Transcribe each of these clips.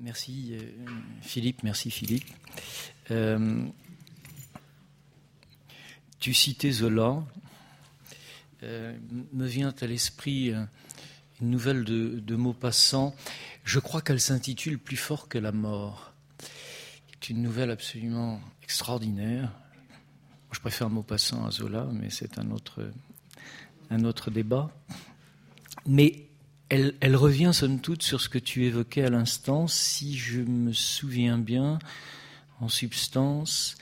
Merci Philippe, merci Philippe. Euh, tu citais Zola. Euh, me vient à l'esprit une nouvelle de, de Maupassant. Je crois qu'elle s'intitule Plus fort que la mort. C'est une nouvelle absolument extraordinaire. Je préfère Maupassant à Zola, mais c'est un autre, un autre débat. Mais elle, revient somme toute sur ce que tu évoquais à l'instant, si je me souviens bien, en substance,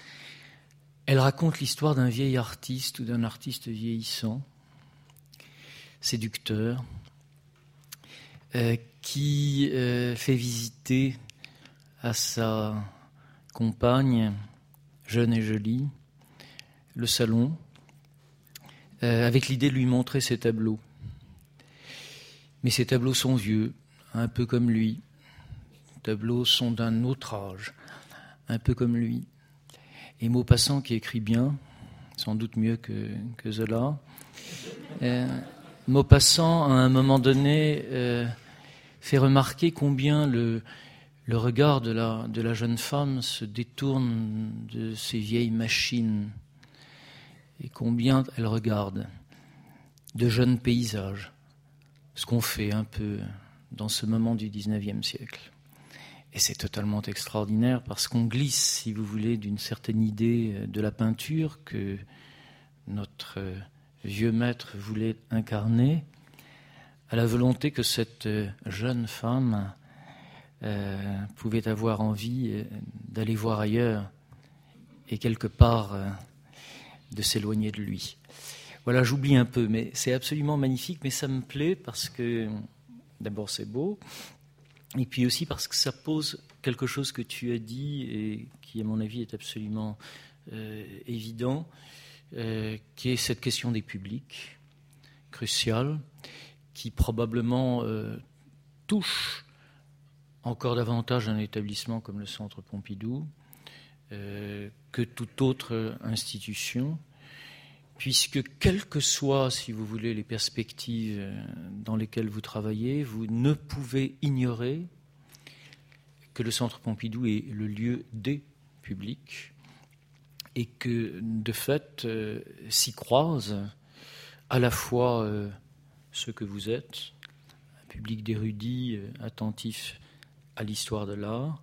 elle raconte l'histoire d'un vieil artiste ou d'un artiste vieillissant, séducteur, euh, qui euh, fait visiter à sa compagne, jeune et jolie, le salon, euh, avec l'idée de lui montrer ses tableaux. Mais ces tableaux sont vieux, un peu comme lui. Les tableaux sont d'un autre âge, un peu comme lui. Et Maupassant, qui écrit bien, sans doute mieux que, que Zola, euh, Maupassant, à un moment donné, euh, fait remarquer combien le, le regard de la, de la jeune femme se détourne de ces vieilles machines et combien elle regarde de jeunes paysages ce qu'on fait un peu dans ce moment du XIXe siècle. Et c'est totalement extraordinaire parce qu'on glisse, si vous voulez, d'une certaine idée euh, de la peinture que notre euh, vieux maître voulait incarner, à la volonté que cette euh, jeune femme pouvait avoir envie d'aller voir ailleurs et quelque part de s'éloigner de lui. Voilà, j'oublie un peu, mais c'est absolument magnifique, mais ça me plaît parce que d'abord c'est beau, et puis aussi parce que ça pose quelque chose que tu as dit et qui, à mon avis, est absolument euh, évident, euh, qui est cette question des publics, cruciale, qui probablement euh, touche encore davantage un établissement comme le Centre Pompidou que toute autre institution puisque quelles que soient, si vous voulez, les perspectives euh, dans lesquelles vous travaillez, vous ne pouvez ignorer que le Centre Pompidou est le lieu des publics et que, de fait, euh, s'y croisent à la fois euh, ce que vous êtes, un public d'érudits attentifs à l'histoire de l'art,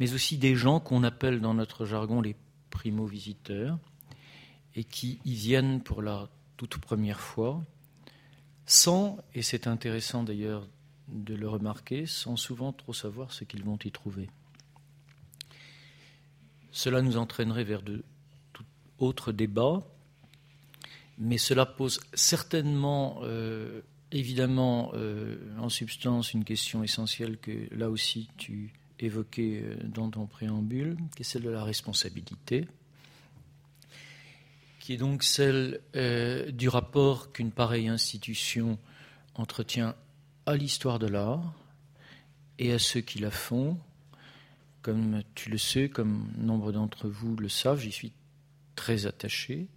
mais aussi des gens qu'on appelle dans notre jargon les primo-visiteurs, et qui y viennent pour la toute première fois, sans, et c'est intéressant d'ailleurs de le remarquer, sans souvent trop savoir ce qu'ils vont y trouver. Cela nous entraînerait vers de tout autres débats, mais cela pose certainement, euh, évidemment, euh, en substance, une question essentielle que là aussi tu évoquais euh, dans ton préambule, qui est celle de la responsabilité qui est donc celle euh, du rapport qu'une pareille institution entretient à l'histoire de l'art et à ceux qui la font. Comme tu le sais, comme nombre d'entre vous le savent, j'y suis très attaché,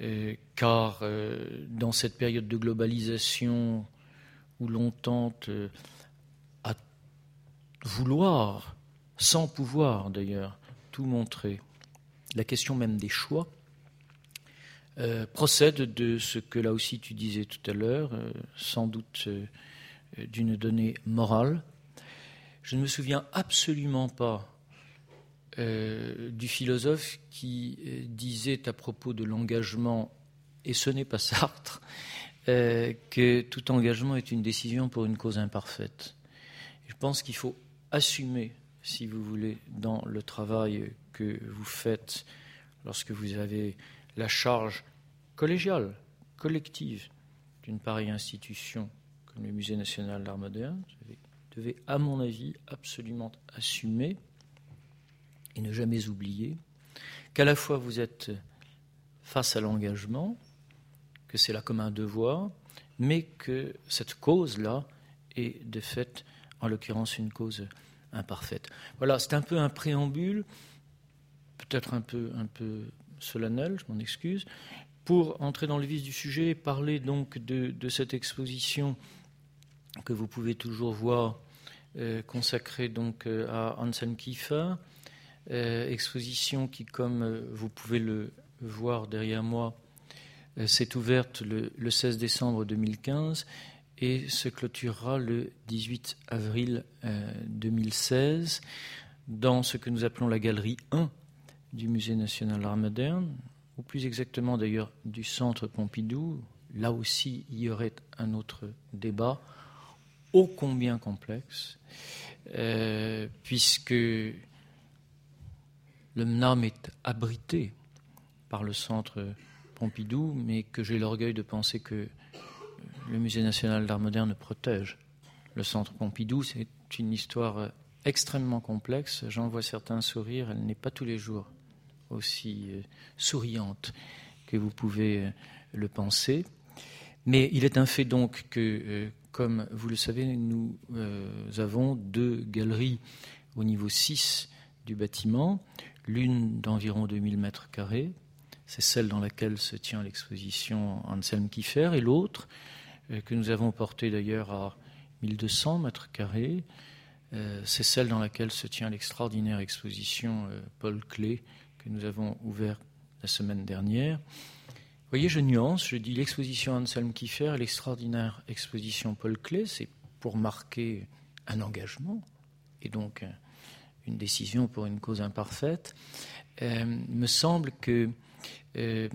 euh, car euh, dans cette période de globalisation où l'on tente à vouloir, sans pouvoir d'ailleurs, tout montrer, la question même des choix, euh, procède de ce que là aussi tu disais tout à l'heure, euh, sans doute euh, d'une donnée morale. Je ne me souviens absolument pas du philosophe qui disait à propos de l'engagement, et ce n'est pas Sartre, que tout engagement est une décision pour une cause imparfaite. Je pense qu'il faut assumer, si vous voulez, dans le travail que vous faites lorsque vous avez la charge collégiale, collective d'une pareille institution comme le Musée national d'art moderne, devez, à mon avis, absolument assumer et ne jamais oublier qu'à la fois vous êtes face à l'engagement, que c'est là comme un devoir, mais que cette cause-là est de fait, en l'occurrence, une cause imparfaite. Voilà, c'est un peu un préambule, peut-être un peu, un peu solennel, je m'en excuse. Pour entrer dans le vif du sujet, parler donc de, cette exposition que vous pouvez toujours voir consacrée donc à Anselm Kiefer, exposition qui, comme vous pouvez le voir derrière moi, s'est ouverte le, le, 16 décembre 2015 et se clôturera le 18 avril 2016 dans ce que nous appelons la galerie 1 du Musée national d'art moderne, ou plus exactement d'ailleurs du Centre Pompidou. Là aussi, il y aurait un autre débat, ô combien complexe, euh, puisque le MNAM est abrité par le Centre Pompidou, mais que j'ai l'orgueil de penser que le Musée national d'art moderne protège le Centre Pompidou. C'est une histoire extrêmement complexe. J'en vois certains sourire. Elle n'est pas tous les jours aussi euh, souriante que vous pouvez euh, le penser. Mais il est un fait donc que, euh, comme vous le savez, nous avons deux galeries au niveau 6 du bâtiment, l'une d'environ 2000 mètres carrés, c'est celle dans laquelle se tient l'exposition Anselm Kiefer, et l'autre, que nous avons portée d'ailleurs à 1200 mètres carrés, c'est celle dans laquelle se tient l'extraordinaire exposition Paul Klee que nous avons ouvert la semaine dernière. Vous voyez, je nuance, je dis l'exposition Anselm Kiefer l'extraordinaire exposition Paul Klee, c'est pour marquer un engagement et donc une décision pour une cause imparfaite. Euh, me semble que euh,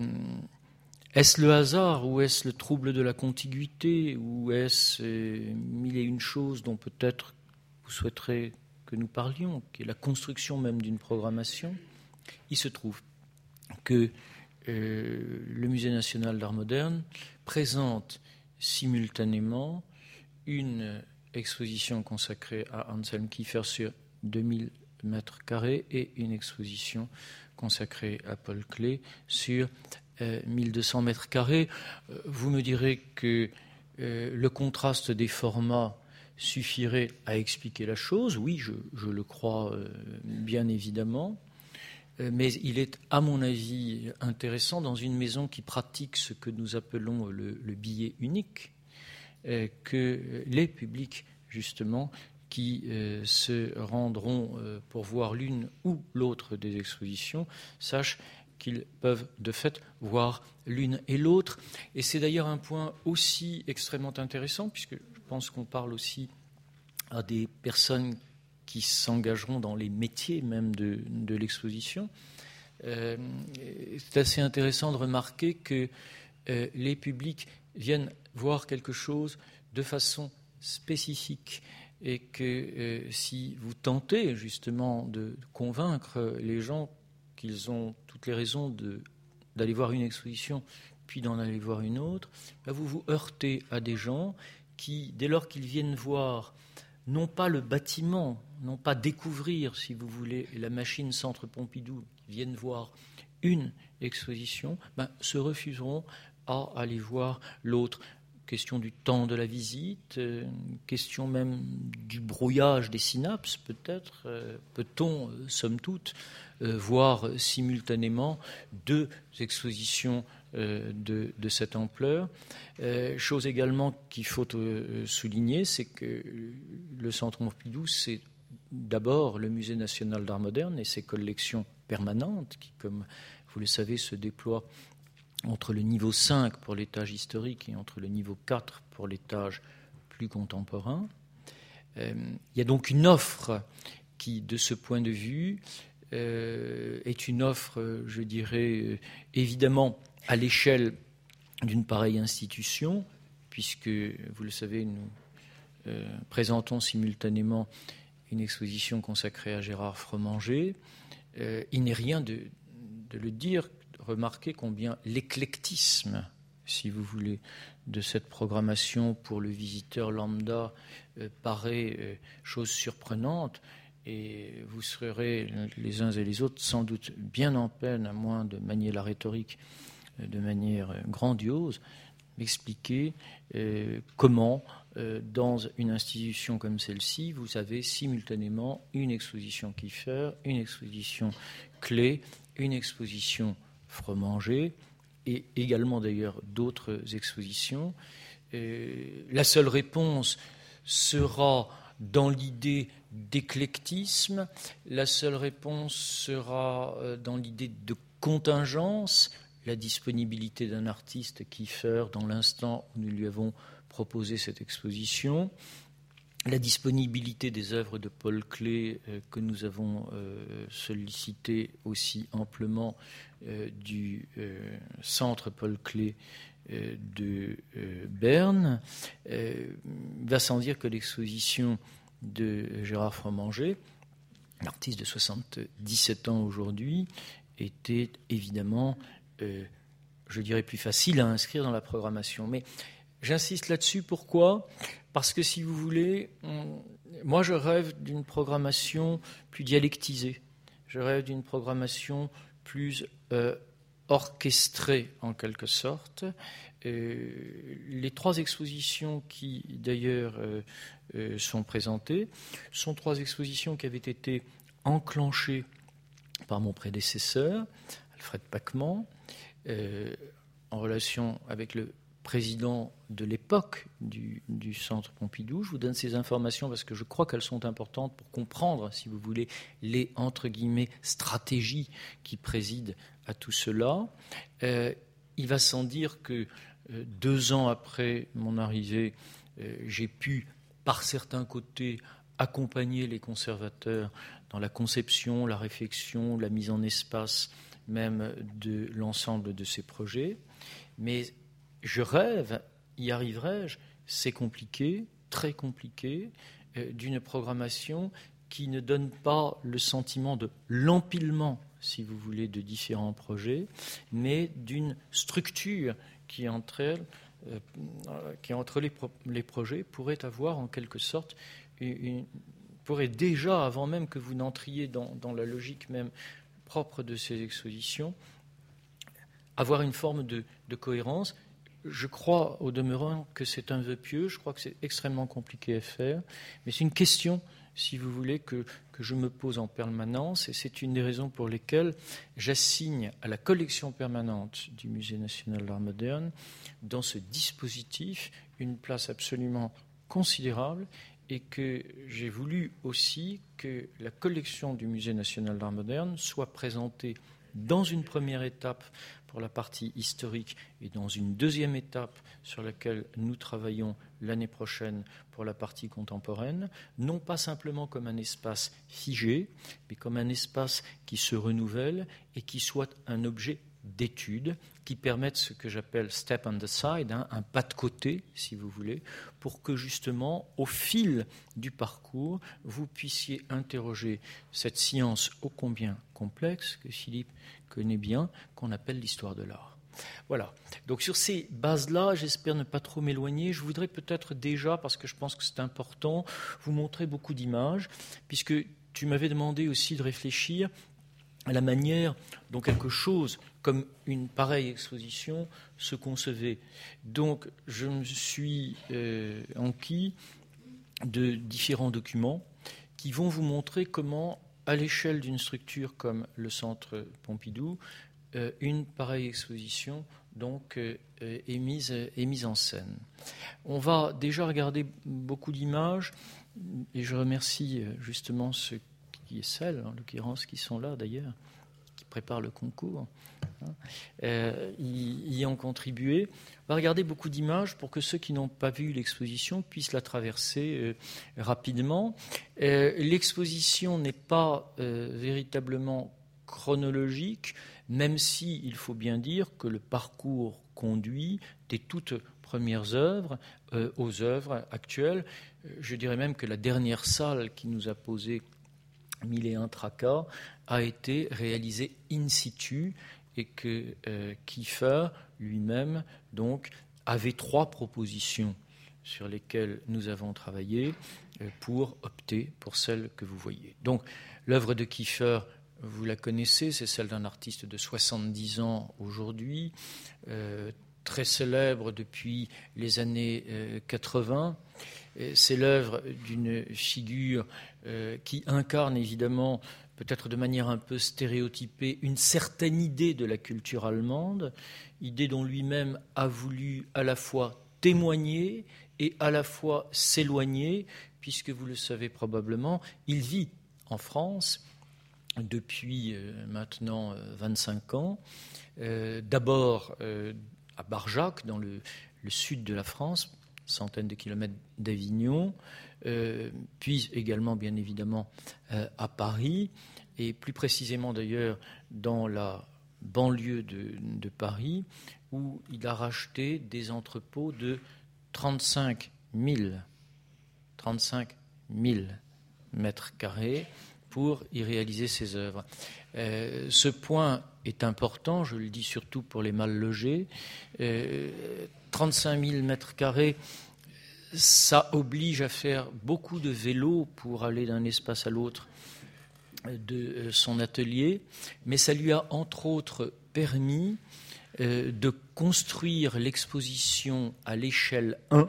est-ce le hasard ou est-ce le trouble de la contiguïté ou est-ce euh, mille et une choses dont peut-être vous souhaiterez que nous parlions, qui est la construction même d'une programmation? Il se trouve que euh, le Musée national d'art moderne présente simultanément une exposition consacrée à Anselm Kiefer sur 2000 mètres carrés et une exposition consacrée à Paul Klee sur 1200 euh, mètres carrés. Euh, vous me direz que le contraste des formats suffirait à expliquer la chose. Oui, je le crois bien évidemment. Euh, mais il est, à mon avis, intéressant dans une maison qui pratique ce que nous appelons le, billet unique, euh, que les publics, justement, qui euh, se rendront pour voir l'une ou l'autre des expositions, sachent qu'ils peuvent de fait voir l'une et l'autre. Et c'est d'ailleurs un point aussi extrêmement intéressant, puisque je pense qu'on parle aussi à des personnes qui s'engageront dans les métiers même de, l'exposition. Euh, c'est assez intéressant de remarquer que euh, les publics viennent voir quelque chose de façon spécifique et que euh, si vous tentez justement de convaincre les gens qu'ils ont toutes les raisons d'aller voir une exposition puis d'en aller voir une autre, ben vous vous heurtez à des gens qui, dès lors qu'ils viennent voir non pas le bâtiment, non pas découvrir, si vous voulez, la machine Centre Pompidou, viennent voir une exposition, ben, se refuseront à aller voir l'autre. Question du temps de la visite, euh, question même du brouillage des synapses, peut-être. Euh, peut-on, euh, somme toute, voir simultanément deux expositions de, cette ampleur. Chose également qu'il faut souligner, c'est que le Centre Pompidou, c'est d'abord le Musée national d'art moderne et ses collections permanentes qui, comme vous le savez, se déploient entre le niveau 5 pour l'étage historique et entre le niveau 4 pour l'étage plus contemporain. il y a donc une offre qui, de ce point de vue, est une offre, je dirais, évidemment à l'échelle d'une pareille institution, puisque, vous le savez, nous euh, présentons simultanément une exposition consacrée à Gérard Fromanger, euh, il n'est rien de, le dire, remarquez combien l'éclectisme, si vous voulez, de cette programmation pour le visiteur lambda euh, paraît chose surprenante. Et vous serez les uns et les autres sans doute bien en peine, à moins de manier la rhétorique, de manière grandiose, m'expliquer euh, comment, euh, dans une institution comme celle-ci, vous avez simultanément une exposition Kiefer, une exposition clé, une exposition Fromanger, et également d'ailleurs d'autres expositions. Euh, la seule réponse sera dans l'idée d'éclectisme, la seule réponse sera euh, dans l'idée de contingence, la disponibilité d'un artiste qui fait dans l'instant où nous lui avons proposé cette exposition, la disponibilité des œuvres de Paul Klee euh, que nous avons euh, sollicité aussi amplement du centre Paul Klee de Berne, va sans dire que l'exposition de Gérard Fromanger, artiste de 77 ans aujourd'hui, était évidemment, je dirais, plus facile à inscrire dans la programmation. Mais J'insiste là-dessus, pourquoi? Parce que si vous voulez, moi je rêve d'une programmation plus dialectisée, je rêve d'une programmation plus euh, en quelque sorte. Euh, les trois expositions qui d'ailleurs euh, sont présentées sont trois expositions qui avaient été enclenchées par mon prédécesseur, Alfred Pacman, en relation avec le président de l'époque du, Centre Pompidou. Je vous donne ces informations parce que je crois qu'elles sont importantes pour comprendre, si vous voulez, les entre guillemets stratégies qui président à tout cela. Euh, il va sans dire que euh, deux ans après mon arrivée, euh, j'ai pu, par certains côtés, accompagner les conservateurs dans la conception, la réflexion, la mise en espace même de l'ensemble de ces projets. Mais je rêve, y arriverai-je? C'est compliqué, très compliqué, euh, d'une programmation qui ne donne pas le sentiment de l'empilement, si vous voulez, de différents projets, mais d'une structure qui entre, euh, qui entre les, projets pourrait avoir en quelque sorte pourrait déjà, avant même que vous n'entriez dans, la logique même propre de ces expositions, avoir une forme de cohérence je crois au demeurant que c'est un vœu pieux, je crois que c'est extrêmement compliqué à faire, mais c'est une question, si vous voulez, que, je me pose en permanence, et c'est une des raisons pour lesquelles j'assigne à la collection permanente du Musée national d'art moderne, dans ce dispositif, une place absolument considérable, et que j'ai voulu aussi que la collection du Musée national d'art moderne soit présentée dans une première étape pour la partie historique et dans une deuxième étape sur laquelle nous travaillons l'année prochaine pour la partie contemporaine, non pas simplement comme un espace figé, mais comme un espace qui se renouvelle et qui soit un objet d'étude qui permette ce que j'appelle step on the side, hein, un pas de côté, si vous voulez, pour que justement, au fil du parcours, vous puissiez interroger cette science ô combien complexe que Philippe connaît bien, qu'on appelle l'histoire de l'art. Voilà. Donc sur ces bases-là, j'espère ne pas trop m'éloigner. Je voudrais peut-être déjà, parce que je pense que c'est important, vous montrer beaucoup d'images, puisque tu m'avais demandé aussi de réfléchir à la manière dont quelque chose comme une pareille exposition se concevait. Donc je me suis euh, enquis de différents documents qui vont vous montrer comment à l'échelle d'une structure comme le Centre Pompidou, euh, une pareille exposition donc euh, est, mise, est mise en scène. On va déjà regarder beaucoup d'images et je remercie justement ceux qui et celles, en l'occurrence, qui sont là d'ailleurs, qui préparent le concours, hein, y, y, ont contribué. On va regarder beaucoup d'images pour que ceux qui n'ont pas vu l'exposition puissent la traverser euh, rapidement. Euh, l'exposition n'est pas euh, véritablement chronologique, même si il faut bien dire que le parcours conduit des toutes premières œuvres aux œuvres actuelles. Je dirais même que la dernière salle qui nous a posé mille et un tracas a été réalisée in situ et que Kiefer lui-même donc avait trois propositions sur lesquelles nous avons travaillé euh, pour opter pour celle que vous voyez. Donc l'œuvre de Kiefer, vous la connaissez, c'est celle d'un artiste de 70 ans aujourd'hui, euh, très célèbre depuis les années 80. Euh, c'est l'œuvre d'une figure qui incarne évidemment peut-être de manière un peu stéréotypée, une certaine idée de la culture allemande, idée dont lui-même a voulu à la fois témoigner et à la fois s'éloigner, puisque vous le savez probablement, il vit en France depuis maintenant 25 ans, d'abord à Barjac, dans le, sud de la France, centaines de kilomètres d'Avignon, puis également bien évidemment à Paris, et plus précisément d'ailleurs dans la banlieue de, Paris, où il a racheté des entrepôts de 35 000, 35 000 mètres carrés pour y réaliser ses œuvres. Euh, ce point est important, je le dis surtout pour les mal logés. 35 000 mètres carrés, ça oblige à faire beaucoup de vélos pour aller d'un espace à l'autre de euh, son atelier, mais ça lui a entre autres permis euh, de construire l'exposition à l'échelle 1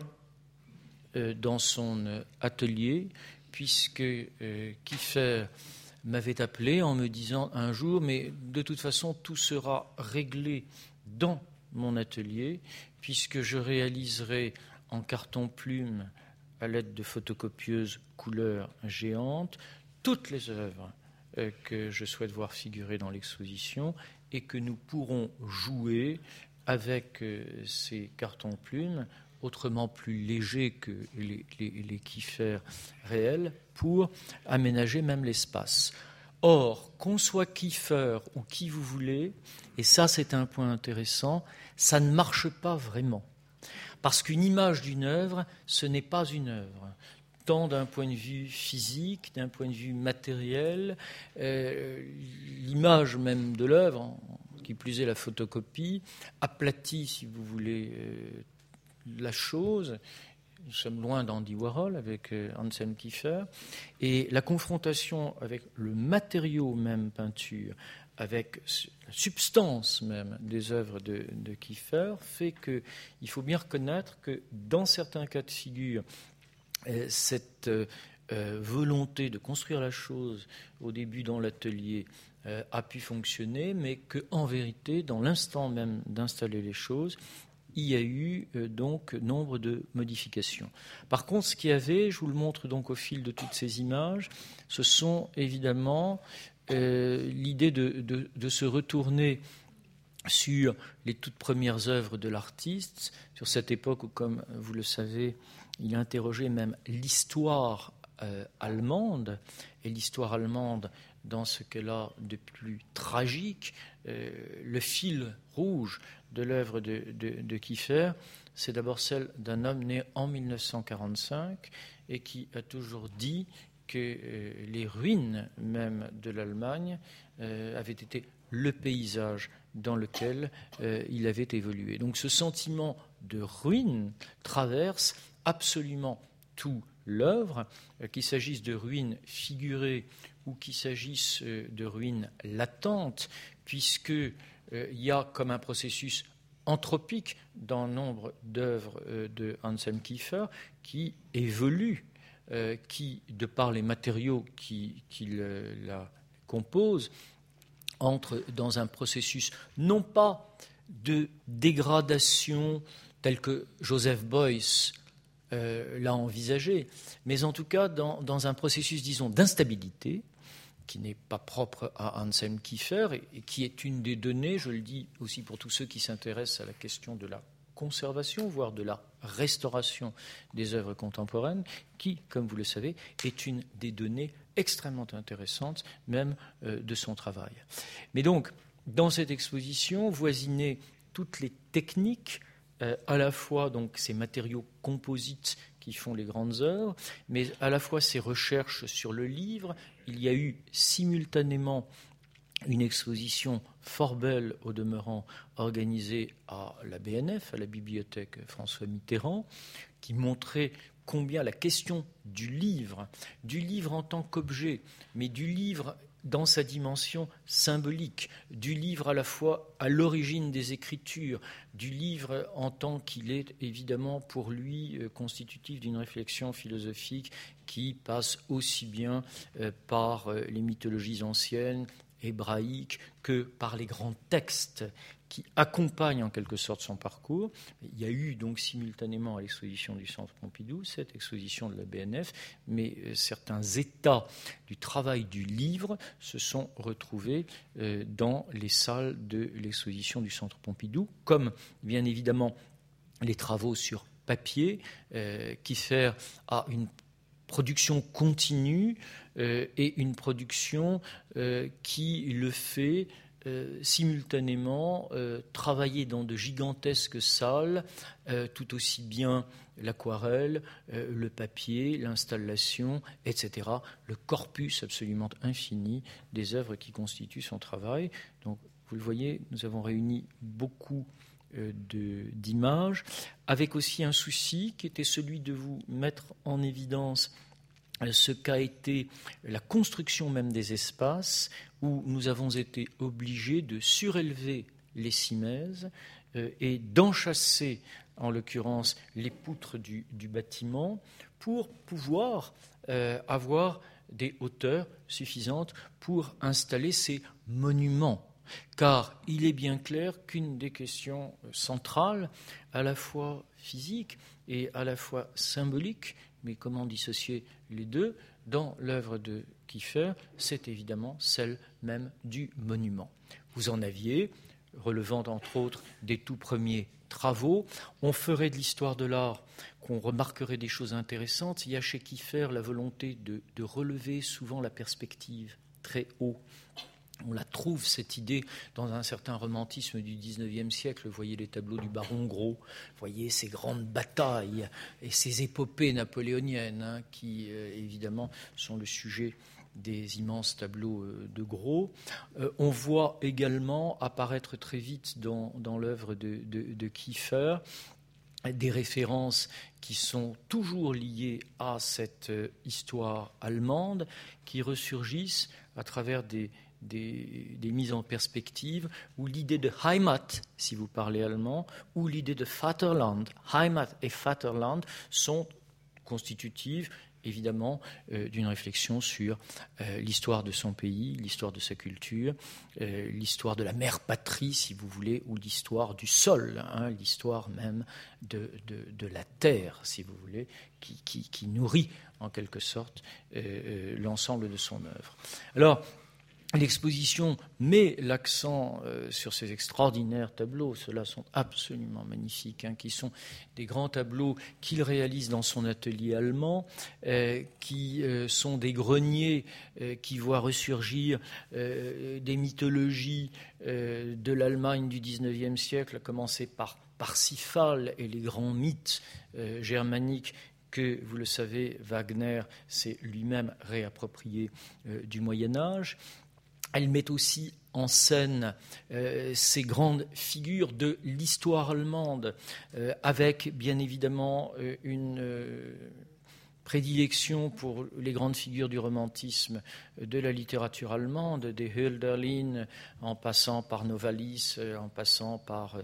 euh, dans son atelier, puisque Kiefer m'avait appelé en me disant un jour, mais de toute façon, tout sera réglé dans mon atelier, puisque je réaliserai en carton plume, à l'aide de photocopieuses couleur géantes, toutes les œuvres euh, que je souhaite voir figurer dans l'exposition et que nous pourrons jouer avec euh, ces cartons plumes, autrement plus légers que les, kiffers réels, pour aménager même l'espace. Or, qu'on soit kiffer ou qui vous voulez, et ça c'est un point intéressant, ça ne marche pas vraiment. Parce qu'une image d'une œuvre, ce n'est pas une œuvre tant d'un point de vue physique, d'un point de vue matériel, euh, l'image même de l'œuvre, qui plus est la photocopie, aplatit, si vous voulez, euh, la chose. Nous sommes loin d'Andy Warhol avec euh, Anselm Kiefer. Et la confrontation avec le matériau même peinture, avec la substance même des œuvres de, Kiefer, fait qu'il faut bien reconnaître que dans certains cas de figure, euh, cette euh, volonté de construire la chose au début dans l'atelier a pu fonctionner, mais qu'en vérité, dans l'instant même d'installer les choses, il y a eu donc nombre de modifications. Par contre, ce qu'il y avait, je vous le montre donc au fil de toutes ces images, ce sont évidemment l'idée de, se retourner sur les toutes premières œuvres de l'artiste, sur cette époque où, comme vous le savez, il a interrogé même l'histoire euh, allemande, et l'histoire allemande dans ce qu'elle a de plus tragique. Euh, le fil rouge de l'œuvre de, Kiefer, c'est d'abord celle d'un homme né en 1945 et qui a toujours dit que euh, les ruines même de l'Allemagne avaient été le paysage dans lequel il avait évolué. Donc ce sentiment de ruine traverse absolument tout l'œuvre, euh, qu'il s'agisse de ruines figurées ou qu'il s'agisse euh, de ruines latentes, puisqu'il euh, y a comme un processus anthropique dans nombre d'œuvres de Anselm Kiefer qui évolue, qui, de par les matériaux qui, la composent, entre dans un processus non pas de dégradation tel que Joseph Beuys euh, l'a envisagé, mais en tout cas dans, un processus, disons, d'instabilité qui n'est pas propre à Anselm Kiefer et, qui est une des données, je le dis aussi pour tous ceux qui s'intéressent à la question de la conservation, voire de la restauration des œuvres contemporaines, qui, comme vous le savez, est une des données extrêmement intéressantes même euh, de son travail. Mais donc, dans cette exposition, voisiner toutes les techniques euh, à la fois donc ces matériaux composites qui font les grandes œuvres, mais à la fois ces recherches sur le livre. Il y a eu simultanément une exposition fort belle au demeurant organisée à la BNF, à la bibliothèque François Mitterrand, qui montrait combien la question du livre, du livre en tant qu'objet, mais du livre dans sa dimension symbolique, du livre à la fois à l'origine des Écritures, du livre en tant qu'il est évidemment pour lui euh, constitutif d'une réflexion philosophique qui passe aussi bien euh, par euh, les mythologies anciennes hébraïque que par les grands textes qui accompagnent en quelque sorte son parcours. Il y a eu donc simultanément à l'exposition du Centre Pompidou cette exposition de la BNF, mais euh, certains états du travail du livre se sont retrouvés euh, dans les salles de l'exposition du Centre Pompidou, comme bien évidemment les travaux sur papier euh, qui sert à une production continue et une production qui le fait euh, simultanément euh, travailler dans de gigantesques salles, euh, tout aussi bien l'aquarelle, le papier, l'installation, etc. Le corpus absolument infini des œuvres qui constituent son travail. Donc, vous le voyez, nous avons réuni beaucoup d'images, avec aussi un souci qui était celui de vous mettre en évidence ce qu'a été la construction même des espaces où nous avons été obligés de surélever les cimaises euh, et d'enchasser, en l'occurrence, les poutres du, bâtiment pour pouvoir euh, avoir des hauteurs suffisantes pour installer ces monuments. Car il est bien clair qu'une des questions centrales, à la fois physique et à la fois symbolique, mais comment dissocier les deux dans l'œuvre de Kiefer, c'est évidemment celle même du monument. Vous en aviez, relevant entre autres des tout premiers travaux. On ferait de l'histoire de l'art qu'on remarquerait des choses intéressantes. Il y a chez Kiefer la volonté de, de relever souvent la perspective très haut on la trouve, cette idée, dans un certain romantisme du XIXe siècle. Vous voyez les tableaux du baron Gros, vous voyez ces grandes batailles et ces épopées napoléoniennes hein, qui, euh, évidemment, sont le sujet des immenses tableaux euh, de Gros. Euh, on voit également apparaître très vite dans, l'œuvre de, de, Kiefer des références qui sont toujours liées à cette histoire allemande, qui ressurgissent à travers des, des, mises en perspective, ou l'idée de Heimat, si vous parlez allemand, ou l'idée de Vaterland. Heimat et Vaterland sont constitutives évidemment euh, d'une réflexion sur euh, l'histoire de son pays, l'histoire de sa culture, euh, l'histoire de la mère patrie, si vous voulez, ou l'histoire du sol, hein, l'histoire même de, la terre, si vous voulez, qui, qui, qui nourrit en quelque sorte l'ensemble de son œuvre. Alors, L'exposition met l'accent euh, sur ces extraordinaires tableaux, ceux-là sont absolument magnifiques, hein, qui sont des grands tableaux qu'il réalise dans son atelier allemand, euh, qui euh, sont des greniers qui voient ressurgir des mythologies de l'Allemagne du XIXe siècle, à commencer par Parsifal et les grands mythes germaniques que, vous le savez, Wagner s'est lui-même réapproprié du Moyen Âge. Elle met aussi en scène euh, ces grandes figures de l'histoire allemande, euh, avec bien évidemment euh, une prédilection pour les grandes figures du romantisme de la littérature allemande, des Hölderlin, en passant par Novalis, en passant par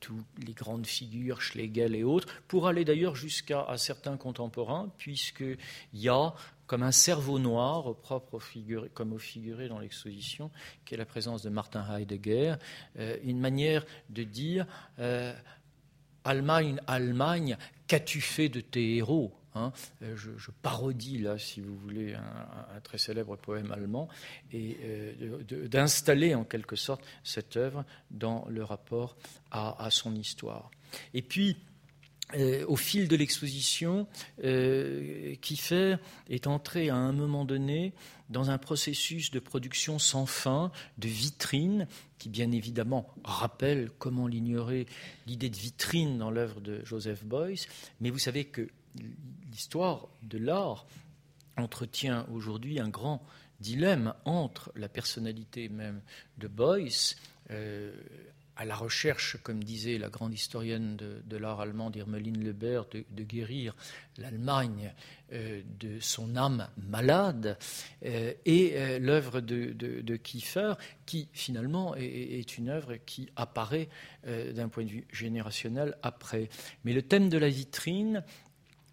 toutes les grandes figures, Schlegel et autres, pour aller d'ailleurs jusqu'à certains contemporains, puisqu'il y a comme un cerveau noir, au propre comme au figuré dans l'exposition, qui est la présence de Martin Heidegger, euh, une manière de dire euh, Allemagne, Allemagne, qu'as-tu fait de tes héros hein? Euh, je, parodie là, si vous voulez, un, très célèbre poème allemand, et d'installer en quelque sorte cette œuvre dans le rapport à, à son histoire. Et puis, euh, au fil de l'exposition, euh, Kiefer est entré à un moment donné dans un processus de production sans fin, de vitrine, qui bien évidemment rappelle, comment l'ignorer, l'idée de vitrine dans l'œuvre de Joseph Beuys. Mais vous savez que l'histoire de l'art entretient aujourd'hui un grand dilemme entre la personnalité même de Beuys, euh, à la recherche, comme disait la grande historienne de, l'art allemand Irmeline Lebert, de, guérir l'Allemagne euh, de son âme malade, euh, et euh, l'œuvre de, Kiefer, qui finalement est, une œuvre qui apparaît d'un point de vue générationnel après. Mais le thème de la vitrine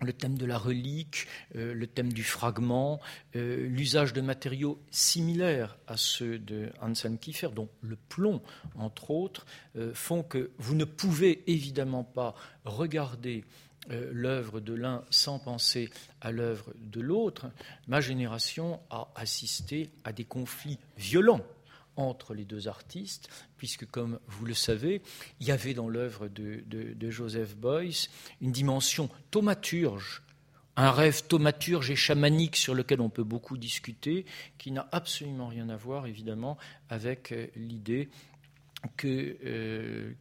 le thème de la relique, euh, le thème du fragment, euh, l'usage de matériaux similaires à ceux de Hansen Kiefer, dont le plomb, entre autres, euh, font que vous ne pouvez évidemment pas regarder l'œuvre de l'un sans penser à l'œuvre de l'autre. Ma génération a assisté à des conflits violents entre les deux artistes, puisque, comme vous le savez, il y avait dans l'œuvre de, Joseph Beuys une dimension thaumaturge, un rêve thaumaturge et chamanique sur lequel on peut beaucoup discuter, qui n'a absolument rien à voir, évidemment, avec euh, l'idée que euh,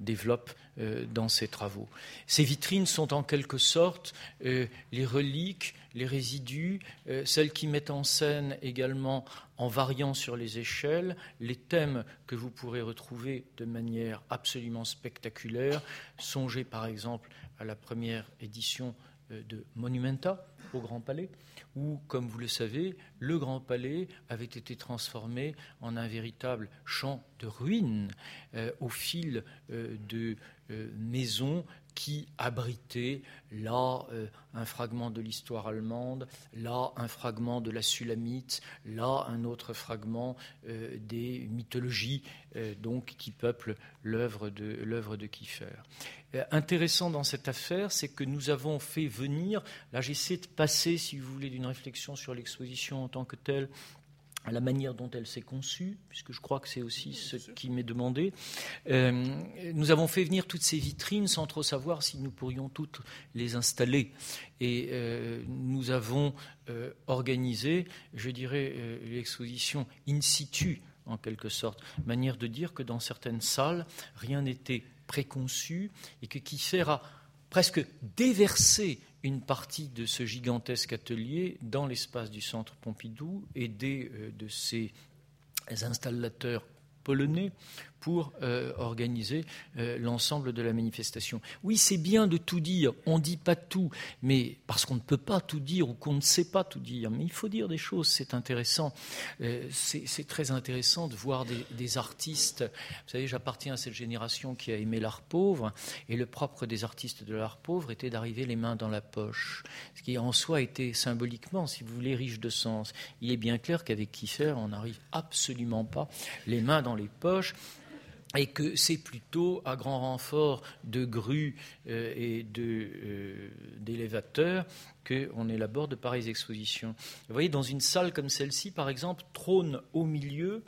développe euh, dans ses travaux. Ces vitrines sont en quelque sorte euh, les reliques, les résidus, celles qui mettent en scène également, en variant sur les échelles, les thèmes que vous pourrez retrouver de manière absolument spectaculaire. Songez par exemple à la première édition de Monumenta au Grand Palais où, comme vous le savez, le Grand Palais avait été transformé en un véritable champ de ruines euh, au fil euh, de euh, maisons qui abritait là euh, un fragment de l'histoire allemande, là un fragment de la Sulamite, là un autre fragment euh, des mythologies euh, donc qui peuplent l'œuvre de l'œuvre de Kiefer. intéressant dans cette affaire, c'est que nous avons fait venir, là j'essaie de passer, si vous voulez, d'une réflexion sur l'exposition en tant que telle à la manière dont elle s'est conçue, puisque je crois que c'est aussi ce qui m'est demandé. Euh, nous avons fait venir toutes ces vitrines sans trop savoir si nous pourrions toutes les installer. Et euh, nous avons euh, organisé, je dirais, l'exposition in situ, en quelque sorte. Manière de dire que dans certaines salles, rien n'était préconçu et que qui sert presque déversé une partie de ce gigantesque atelier dans l'espace du centre Pompidou, aidé euh, de ces installateurs polonais pour euh, organiser euh, l'ensemble de la manifestation. Oui, c'est bien de tout dire, on ne dit pas tout, mais parce qu'on ne peut pas tout dire ou qu'on ne sait pas tout dire, mais il faut dire des choses, c'est intéressant. Euh, c'est très intéressant de voir des, des artistes. Vous savez, j'appartiens à cette génération qui a aimé l'art pauvre, et le propre des artistes de l'art pauvre était d'arriver les mains dans la poche, ce qui en soi était symboliquement, si vous voulez, riche de sens. Il est bien clair qu'avec Kiefer, on n'arrive absolument pas les mains dans les poches et que c'est plutôt à grand renfort de grues euh, et euh, d'élévateurs qu'on élabore de pareilles expositions. Vous voyez, dans une salle comme celle-ci, par exemple, trône au milieu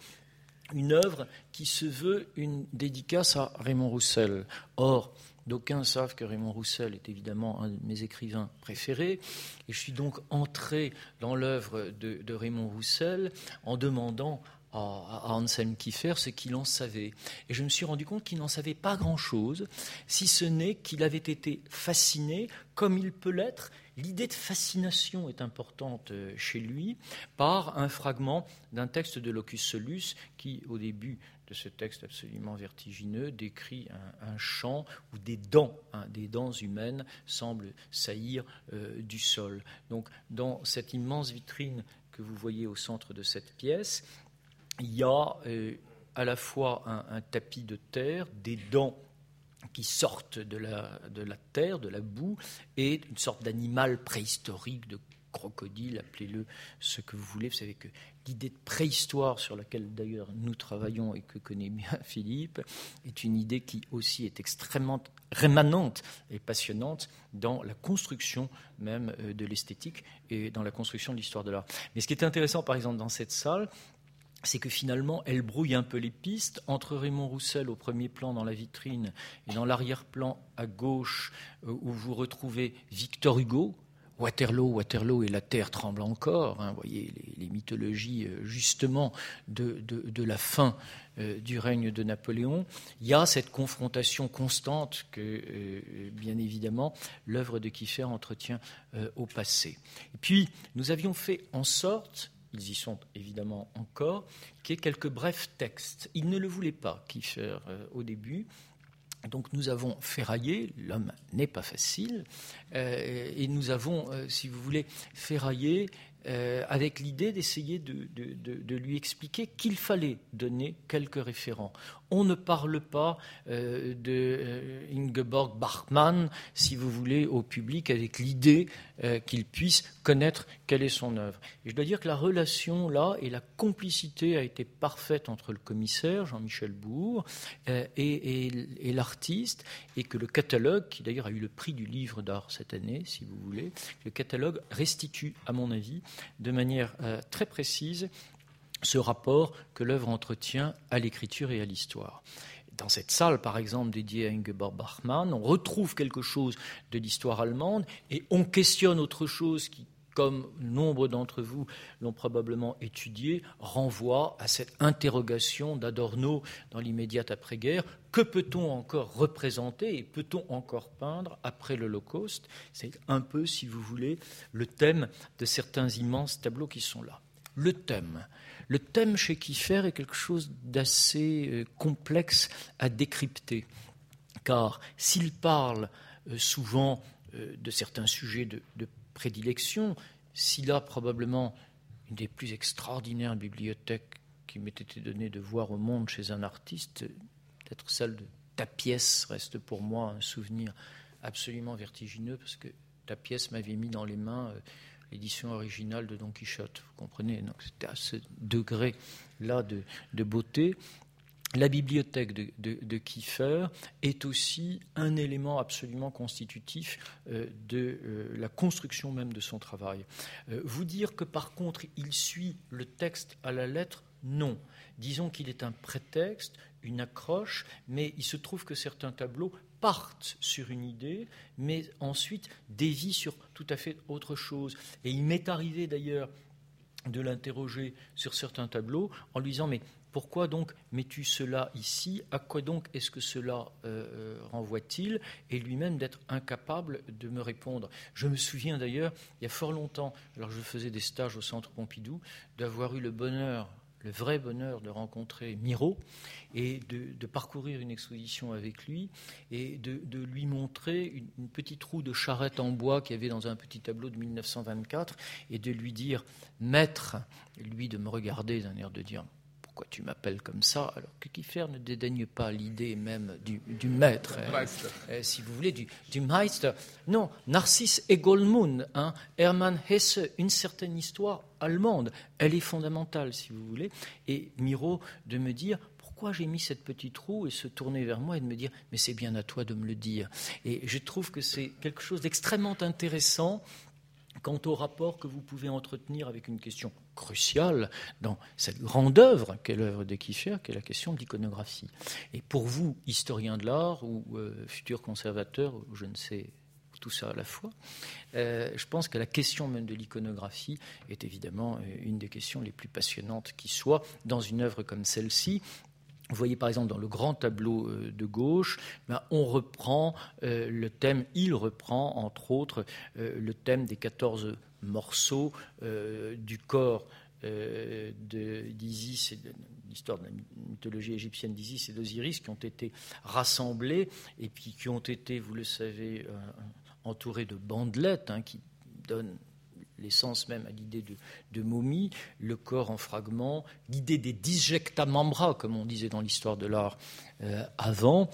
une œuvre qui se veut une dédicace à Raymond Roussel. Or, D'aucuns savent que Raymond Roussel est évidemment un de mes écrivains préférés, et je suis donc entré dans l'œuvre de, de, Raymond Roussel en demandant à, Anselm Kiefer ce qu'il en savait. Et je me suis rendu compte qu'il n'en savait pas grand-chose, si ce n'est qu'il avait été fasciné, comme il peut l'être. L'idée de fascination est importante euh, chez lui par un fragment d'un texte de Locus Solus qui, au début de ce texte absolument vertigineux, décrit un, chant où des dents, hein, des dents humaines semblent saillir euh, du sol. Donc, dans cette immense vitrine que vous voyez au centre de cette pièce, il y a euh, à la fois un, tapis de terre, des dents qui sortent de la, de la terre, de la boue, et une sorte d'animal préhistorique, de crocodile, appelez-le ce que vous voulez. Vous savez que l'idée de préhistoire sur laquelle d'ailleurs nous travaillons et que connaît bien Philippe est une idée qui aussi est extrêmement rémanente et passionnante dans la construction même euh, de l'esthétique et dans la construction de l'histoire de l'art. Mais ce qui est intéressant par exemple dans cette salle, c'est que finalement, elle brouille un peu les pistes entre Raymond Roussel au premier plan dans la vitrine et dans l'arrière-plan à gauche euh, où vous retrouvez Victor Hugo. Waterloo, Waterloo et la terre tremble encore. Hein, vous voyez les, mythologies euh, justement de, la fin euh, du règne de Napoléon. Il y a cette confrontation constante que, bien évidemment, l'œuvre de Kiefer entretient au passé. Et puis, nous avions fait en sorte ils y sont évidemment encore, qui est quelques brefs textes. Il ne le voulait pas, Kiefer, euh, au début. Donc nous avons ferraillé, l'homme n'est pas facile, euh, et nous avons, euh, si vous voulez, ferraillé avec l'idée d'essayer de, lui expliquer qu'il fallait donner quelques référents. On ne parle pas euh, de euh, Ingeborg Bachmann, si vous voulez, au public avec l'idée qu'il puisse connaître quelle est son œuvre. Et je dois dire que la relation là et la complicité a été parfaite entre le commissaire Jean-Michel Bourg et, l'artiste, et que le catalogue, qui d'ailleurs a eu le prix du livre d'art cette année, si vous voulez, le catalogue restitue, à mon avis, de manière euh, très précise ce rapport que l'œuvre entretient à l'écriture et à l'histoire. Dans cette salle, par exemple, dédiée à Ingeborg Bachmann, on retrouve quelque chose de l'histoire allemande et on questionne autre chose qui, comme nombre d'entre vous l'ont probablement étudié, renvoie à cette interrogation d'Adorno dans l'immédiate après-guerre. Que peut-on encore représenter et peut-on encore peindre après l'Holocauste? C'est un peu, si vous voulez, le thème de certains immenses tableaux qui sont là. Le thème. Le thème chez Kiefer est quelque chose d'assez euh, complexe à décrypter, car s'il parle euh, souvent euh, de certains sujets de, prédilection, s'il a probablement une des plus extraordinaires bibliothèques qui m'ait été donné de voir au monde chez un artiste, peut-être celle de ta pièce reste pour moi un souvenir absolument vertigineux parce que ta pièce m'avait mis dans les mains l'édition originale de Don Quichotte. Vous comprenez Donc c'était à ce degré-là de, beauté la bibliothèque de, Kiefer est aussi un élément absolument constitutif euh, de euh, la construction même de son travail. Euh, vous dire que par contre il suit le texte à la lettre, non. Disons qu'il est un prétexte, une accroche, mais il se trouve que certains tableaux partent sur une idée, mais ensuite dévient sur tout à fait autre chose. Et il m'est arrivé d'ailleurs de l'interroger sur certains tableaux en lui disant mais pourquoi donc mets-tu cela ici? À quoi donc est-ce que cela euh, euh, renvoie-t-il? Et lui-même d'être incapable de me répondre. Je me souviens d'ailleurs, il y a fort longtemps, alors je faisais des stages au Centre Pompidou, d'avoir eu le bonheur, le vrai bonheur de rencontrer Miro et de, parcourir une exposition avec lui et de, lui montrer une, petite roue de charrette en bois qu'il y avait dans un petit tableau de 1924 et de lui dire, maître, lui de me regarder d'un air de dire pourquoi tu m'appelles comme ça Alors que Kiefer ne dédaigne pas l'idée même du, maître, hein. euh, si vous voulez, du, du, Meister. Non, Narcisse et Goldmund, hein, Hermann Hesse, une certaine histoire allemande, elle est fondamentale, si vous voulez. Et Miro de me dire, pourquoi j'ai mis cette petite roue et se tourner vers moi et de me dire mais c'est bien à toi de me le dire. Et je trouve que c'est quelque chose d'extrêmement intéressant quant au rapport que vous pouvez entretenir avec une question cruciale dans cette grande œuvre qu'est l'œuvre de Kiefer, qui est la question de l'iconographie. Et pour vous, historien de l'art ou euh, futur conservateur, je ne sais tout ça à la fois, euh, je pense que la question même de l'iconographie est évidemment euh, une des questions les plus passionnantes qui soit dans une œuvre comme celle-ci, vous voyez par exemple dans le grand tableau de gauche, ben, on reprend le thème, il reprend entre autres le thème des 14 morceaux du corps d'Isis, l'histoire de la mythologie égyptienne d'Isis et d'Osiris, qui ont été rassemblés et puis qui ont été, vous le savez, entourés de bandelettes hein, qui donnent l'essence même à l'idée de, momie, le corps en fragments, l'idée des disjecta membra, comme on disait dans l'histoire de l'art euh, avant,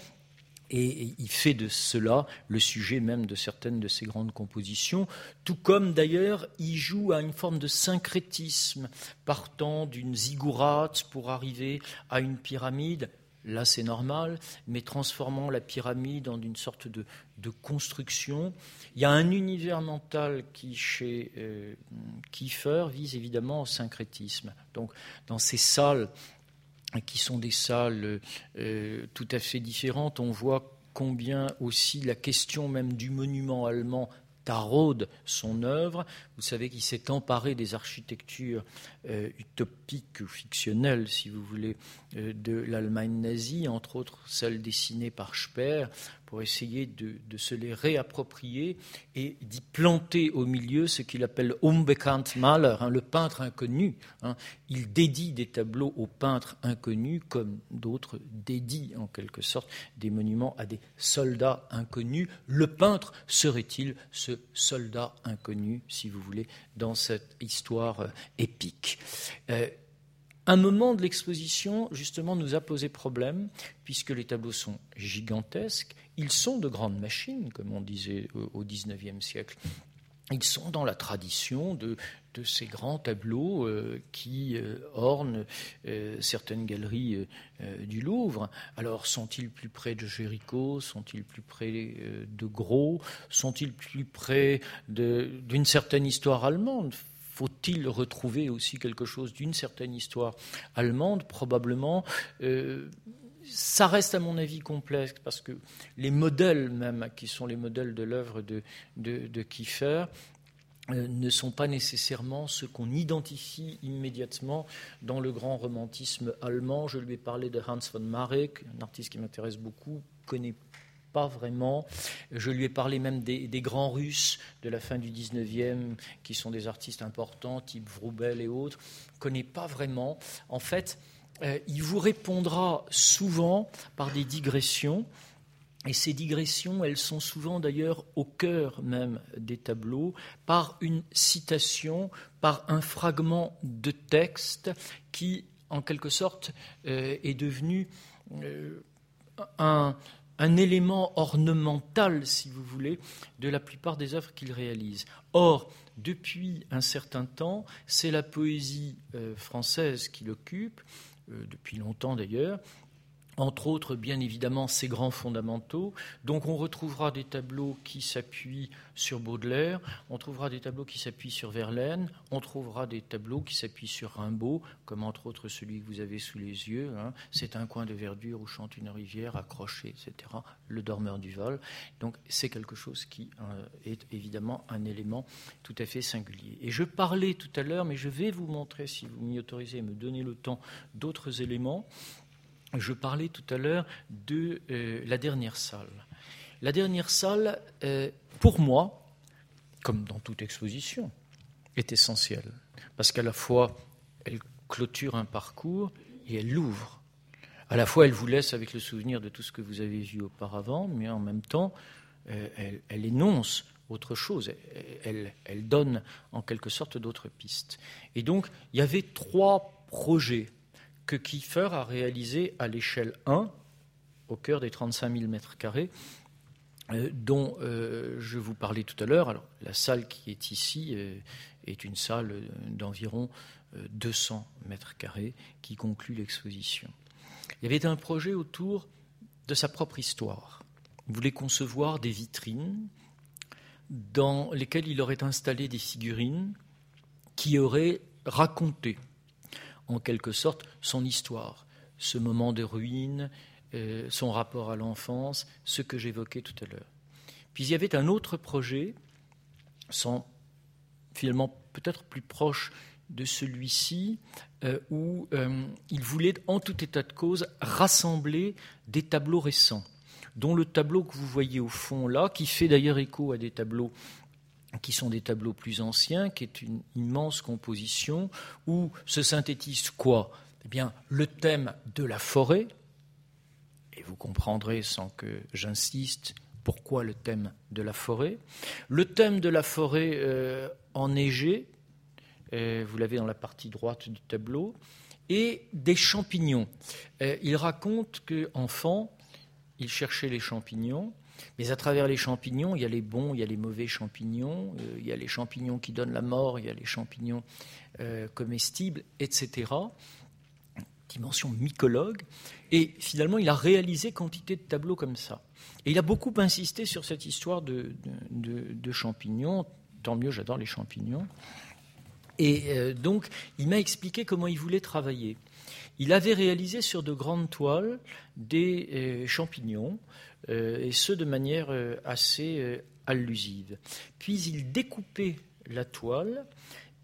et, il fait de cela le sujet même de certaines de ses grandes compositions, tout comme d'ailleurs il joue à une forme de syncrétisme, partant d'une ziggourate pour arriver à une pyramide, là c'est normal, mais transformant la pyramide en une sorte de, construction. Il y a un univers mental qui, chez euh, Kiefer, vise évidemment au syncrétisme. Donc, dans ces salles qui sont des salles euh, tout à fait différentes, on voit combien aussi la question même du monument allemand taraude son œuvre. Vous savez qu'il s'est emparé des architectures utopiques ou fictionnelles, si vous voulez, de l'Allemagne nazie, entre autres celles dessinées par Speer, pour essayer de, se les réapproprier et d'y planter au milieu ce qu'il appelle Unbekannt Maler, hein, le peintre inconnu. Hein. Il dédie des tableaux aux peintres inconnus, comme d'autres dédient en quelque sorte des monuments à des soldats inconnus. Le peintre serait-il ce soldat inconnu, si vous voulez, dans cette histoire euh, épique euh, un moment de l'exposition, justement, nous a posé problème, puisque les tableaux sont gigantesques, ils sont de grandes machines, comme on disait au XIXe siècle. Ils sont dans la tradition de, ces grands tableaux euh, qui euh, ornent euh, certaines galeries du Louvre. Alors, sont-ils plus près de Géricault Sont-ils plus près de Gros? Sont-ils plus près d'une certaine histoire allemande? Faut-il retrouver aussi quelque chose d'une certaine histoire allemande? Probablement. Ça reste à mon avis complexe parce que les modèles même, qui sont les modèles de l'œuvre de, de, Kiefer, ne sont pas nécessairement ceux qu'on identifie immédiatement dans le grand romantisme allemand. Je lui ai parlé de Hans von Marek, un artiste qui m'intéresse beaucoup, connaît pas vraiment. Je lui ai parlé même des, grands Russes de la fin du 19e, qui sont des artistes importants, type Vroubel et autres. connaît pas vraiment. En fait, euh, il vous répondra souvent par des digressions. Et ces digressions, elles sont souvent d'ailleurs au cœur même des tableaux, par une citation, par un fragment de texte qui, en quelque sorte, euh, est devenu euh, un, élément ornemental, si vous voulez, de la plupart des œuvres qu'il réalise. Or, depuis un certain temps, c'est la poésie euh, française qui l'occupe, depuis longtemps d'ailleurs, entre autres, bien évidemment, ces grands fondamentaux. Donc on retrouvera des tableaux qui s'appuient sur Baudelaire, on trouvera des tableaux qui s'appuient sur Verlaine, on trouvera des tableaux qui s'appuient sur Rimbaud, comme entre autres celui que vous avez sous les yeux, hein. C'est un coin de verdure où chante une rivière accrochée, etc., le dormeur du vol. Donc c'est quelque chose qui euh, est évidemment un élément tout à fait singulier. Et je parlais tout à l'heure, mais je vais vous montrer, si vous m'y autorisez, me donner le temps, d'autres éléments. Je parlais tout à l'heure de euh, la dernière salle. La dernière salle, euh, pour moi, comme dans toute exposition, est essentielle. Parce qu'à la fois, elle clôture un parcours et elle l'ouvre. À la fois, elle vous laisse avec le souvenir de tout ce que vous avez vu auparavant, mais en même temps, euh, elle, énonce autre chose. Elle, elle donne en quelque sorte d'autres pistes. Et donc, il y avait trois projets que Kiefer a réalisé à l'échelle 1, au cœur des 35 000 mètres carrés, euh, dont euh, je vous parlais tout à l'heure. Alors, la salle qui est ici euh, est une salle d'environ 200 mètres carrés qui conclut l'exposition. Il y avait un projet autour de sa propre histoire. Il voulait concevoir des vitrines dans lesquelles il aurait installé des figurines qui auraient raconté en quelque sorte son histoire, ce moment de ruine, euh, son rapport à l'enfance, ce que j'évoquais tout à l'heure. Puis il y avait un autre projet, sans, finalement peut-être plus proche de celui-ci, euh, où euh, il voulait, en tout état de cause, rassembler des tableaux récents, dont le tableau que vous voyez au fond là, qui fait d'ailleurs écho à des tableaux qui sont des tableaux plus anciens, qui est une immense composition où se synthétise quoi? Eh bien, le thème de la forêt, et vous comprendrez sans que j'insiste pourquoi le thème de la forêt, le thème de la forêt euh, enneigée, euh, vous l'avez dans la partie droite du tableau, et des champignons. Euh, il raconte qu'enfant, il cherchait les champignons, mais à travers les champignons, il y a les bons, il y a les mauvais champignons, euh, il y a les champignons qui donnent la mort, il y a les champignons euh, comestibles, etc. Dimension mycologue. Et finalement, il a réalisé quantité de tableaux comme ça. Et il a beaucoup insisté sur cette histoire de, champignons. Tant mieux, j'adore les champignons. Et euh, donc, il m'a expliqué comment il voulait travailler. Il avait réalisé sur de grandes toiles des champignons euh, et ce de manière euh, assez euh, allusive. Puis il découpait la toile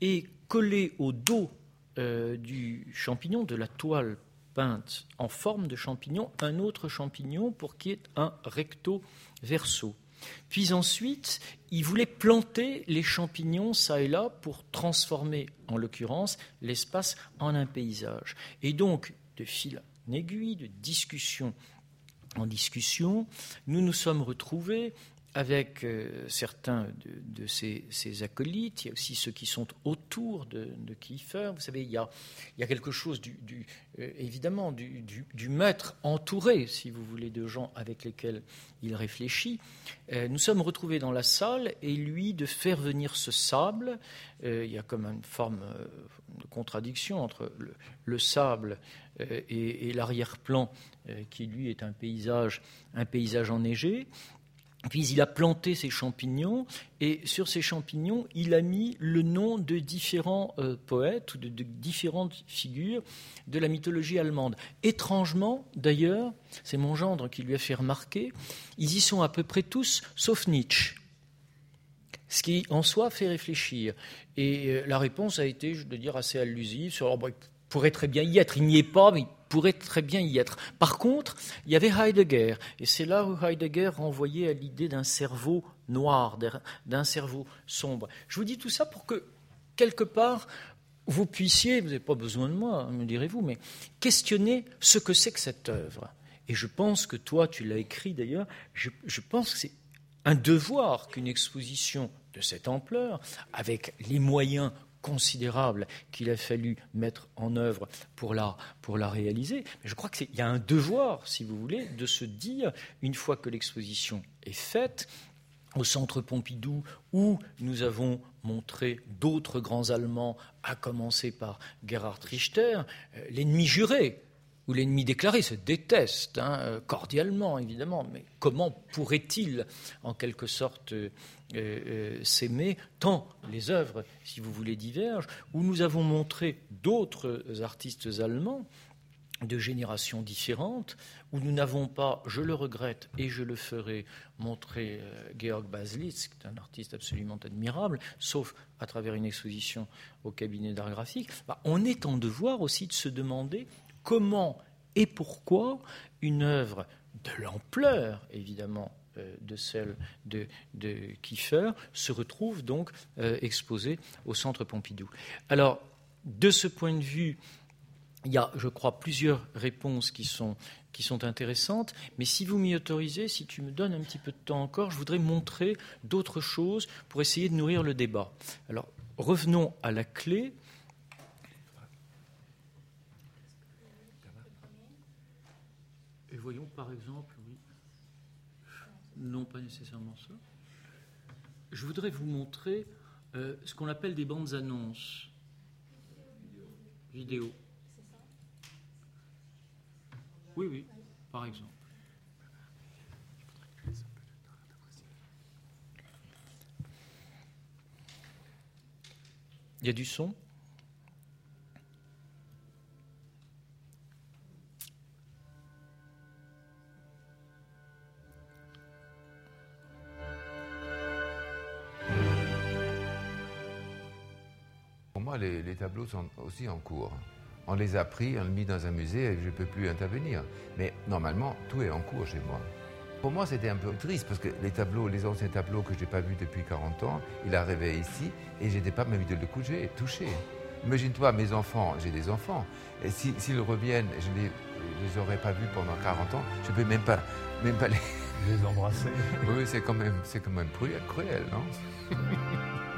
et collait au dos euh, du champignon, de la toile peinte en forme de champignon, un autre champignon pour qu'il y ait un recto verso. Puis ensuite, il voulait planter les champignons ça et là pour transformer, en l'occurrence, l'espace en un paysage. Et donc, de fil en aiguille, de discussion en discussion, nous nous sommes retrouvés avec euh, certains de, ces, acolytes, il y a aussi ceux qui sont autour de, Kiefer. Vous savez, il y a, quelque chose, euh, évidemment, du, maître entouré, si vous voulez, de gens avec lesquels il réfléchit. Euh, nous sommes retrouvés dans la salle et lui de faire venir ce sable. il y a comme une forme de contradiction entre le, sable et, l'arrière-plan qui, lui, est un paysage enneigé. Puis il a planté ces champignons et sur ces champignons, il a mis le nom de différents euh, poètes ou de, différentes figures de la mythologie allemande. Étrangement, d'ailleurs, c'est mon gendre qui lui a fait remarquer, ils y sont à peu près tous, sauf Nietzsche. Ce qui en soi fait réfléchir. Et euh, la réponse a été, je dois dire, assez allusive sur oh, il pourrait très bien y être. Il n'y est pas, mais pourrait très bien y être. Par contre, il y avait Heidegger, et c'est là où Heidegger renvoyait à l'idée d'un cerveau noir, d'un cerveau sombre. Je vous dis tout ça pour que, quelque part, vous puissiez, vous n'avez pas besoin de moi, me direz-vous, mais questionner ce que c'est que cette œuvre. Et je pense que toi, tu l'as écrit d'ailleurs, je, je pense que c'est un devoir qu'une exposition de cette ampleur, avec les moyens considérable qu'il a fallu mettre en œuvre pour la, pour la réaliser. Mais je crois qu'il y a un devoir, si vous voulez, de se dire, une fois que l'exposition est faite, au centre Pompidou, où nous avons montré d'autres grands Allemands, à commencer par Gerhard Richter, euh, l'ennemi juré où l'ennemi déclaré se déteste, hein, euh, cordialement évidemment, mais comment pourrait-il en quelque sorte euh, euh, s'aimer tant les œuvres, si vous voulez, divergent, où nous avons montré d'autres artistes allemands de générations différentes, où nous n'avons pas, je le regrette et je le ferai, montré Georg Baslitz, qui est un artiste absolument admirable, sauf à travers une exposition au cabinet d'art graphique, bah, on est en devoir aussi de se demander comment et pourquoi une œuvre de l'ampleur, évidemment, euh, de celle de, Kiefer se retrouve donc euh, exposée au Centre Pompidou. Alors, de ce point de vue, il y a, je crois, plusieurs réponses qui sont, qui sont intéressantes, mais si vous m'y autorisez, si tu me donnes un petit peu de temps encore, je voudrais montrer d'autres choses pour essayer de nourrir le débat. Alors, revenons à la clé. Voyons par exemple, oui, non pas nécessairement ça. Je voudrais vous montrer euh, ce qu'on appelle des bandes annonces vidéo. Oui, oui, par exemple. Il y a du son? Les, tableaux sont aussi en cours. On les a pris, on les mis dans un musée et je ne peux plus intervenir. Mais normalement, tout est en cours chez moi. Pour moi, c'était un peu triste parce que les tableaux, les anciens tableaux que je n'ai pas vus depuis 40 ans, il arrivait ici et je n'étais pas même de le coucher, toucher. Imagine-toi, mes enfants, j'ai des enfants, et s'ils reviennent, je ne les, aurais pas vus pendant 40 ans, je ne peux même pas, même pas les... les embrasser. oui, c'est quand même, quand même cruel, non?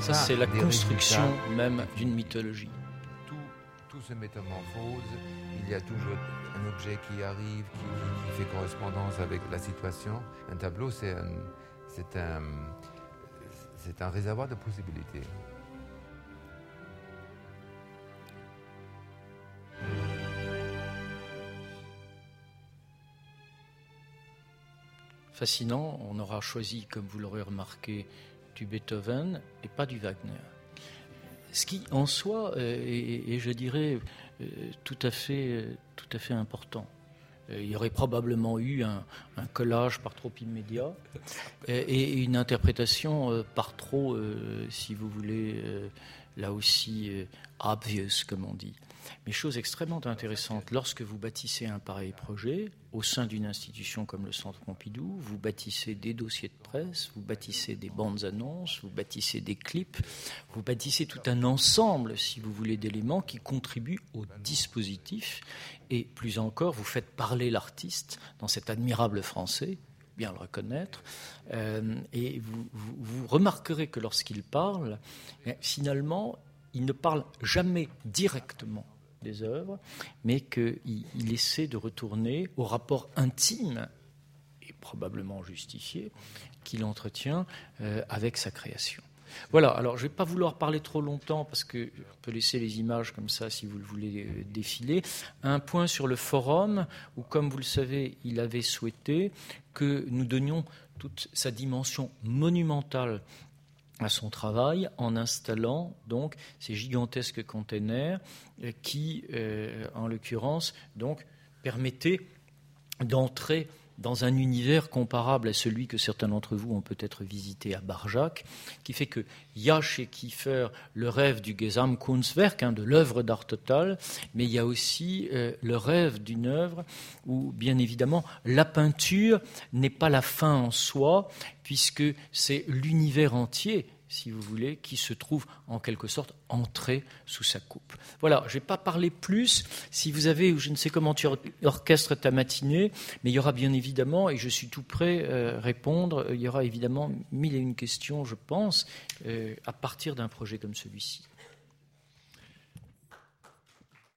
Ça, c'est la construction même d'une mythologie. Tout, tout, se métamorphose. Il y a toujours un objet qui arrive, qui, fait correspondance avec la situation. Un tableau, c'est un, c'est un, c'est un réservoir de possibilités. Fascinant, on aura choisi, comme vous l'aurez remarqué, du Beethoven et pas du Wagner. Ce qui en soi est, je dirais, euh, tout à fait, tout à fait important. il y aurait probablement eu un, collage par trop immédiat et, une interprétation par trop, si vous voulez, là aussi obvious, comme on dit. Mais chose extrêmement intéressante, lorsque vous bâtissez un pareil projet, au sein d'une institution comme le Centre Pompidou, vous bâtissez des dossiers de presse, vous bâtissez des bandes annonces, vous bâtissez des clips, vous bâtissez tout un ensemble, si vous voulez, d'éléments qui contribuent au dispositif. Et plus encore, vous faites parler l'artiste dans cet admirable français, bien le reconnaître, euh, et vous, remarquerez que lorsqu'il parle, eh, finalement, il ne parle jamais directement des œuvres, mais qu'il essaie de retourner au rapport intime et probablement justifié qu'il entretient euh, avec sa création. Voilà, alors je ne vais pas vouloir parler trop longtemps parce que je peux laisser les images comme ça si vous le voulez euh, défiler. Un point sur le forum où, comme vous le savez, il avait souhaité que nous donnions toute sa dimension monumentale à son travail en installant donc ces gigantesques containers euh, qui, euh, en l'occurrence, donc permettaient d'entrer dans un univers comparable à celui que certains d'entre vous ont peut-être visité à Barjac, qui fait qu'il y a chez Kiefer le rêve du Gesamtkunstwerk, hein, de l'œuvre d'art totale, mais il y a aussi euh, le rêve d'une œuvre où, bien évidemment, la peinture n'est pas la fin en soi, puisque c'est l'univers entier si vous voulez, qui se trouve en quelque sorte entré sous sa coupe. Voilà, je ne vais pas parler plus. Si vous avez, ou je ne sais comment tu orchestres ta matinée, mais il y aura bien évidemment, et je suis tout prêt à euh, répondre, il y aura évidemment mille et une questions, je pense, euh, à partir d'un projet comme celui-ci.